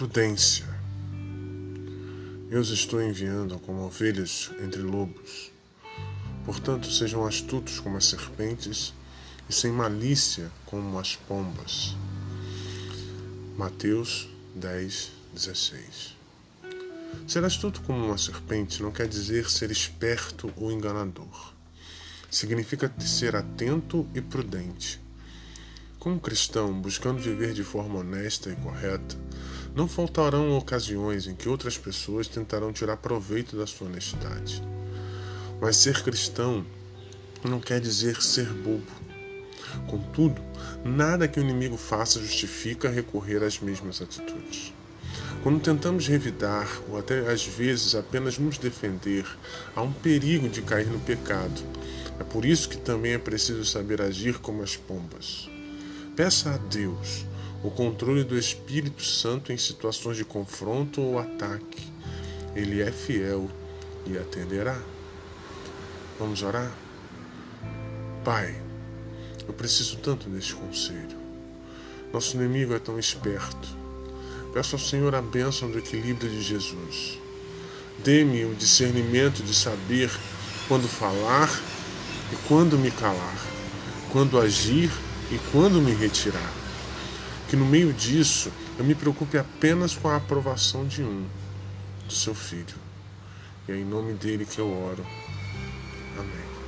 prudência. Eu os estou enviando como ovelhas entre lobos. Portanto, sejam astutos como as serpentes e sem malícia como as pombas. Mateus 10, 16. Ser astuto como uma serpente não quer dizer ser esperto ou enganador. Significa ser atento e prudente. Como cristão, buscando viver de forma honesta e correta, não faltarão ocasiões em que outras pessoas tentarão tirar proveito da sua honestidade. Mas ser cristão não quer dizer ser bobo. Contudo, nada que o inimigo faça justifica recorrer às mesmas atitudes. Quando tentamos revidar, ou até às vezes apenas nos defender, há um perigo de cair no pecado. É por isso que também é preciso saber agir como as pombas. Peça a Deus o controle do Espírito Santo em situações de confronto ou ataque. Ele é fiel e atenderá. Vamos orar? Pai, eu preciso tanto deste conselho. Nosso inimigo é tão esperto. Peço ao Senhor a bênção do equilíbrio de Jesus. Dê-me o discernimento de saber quando falar e quando me calar, quando agir e quando me retirar. Que no meio disso eu me preocupe apenas com a aprovação de um, do seu filho. E é em nome dele que eu oro. Amém.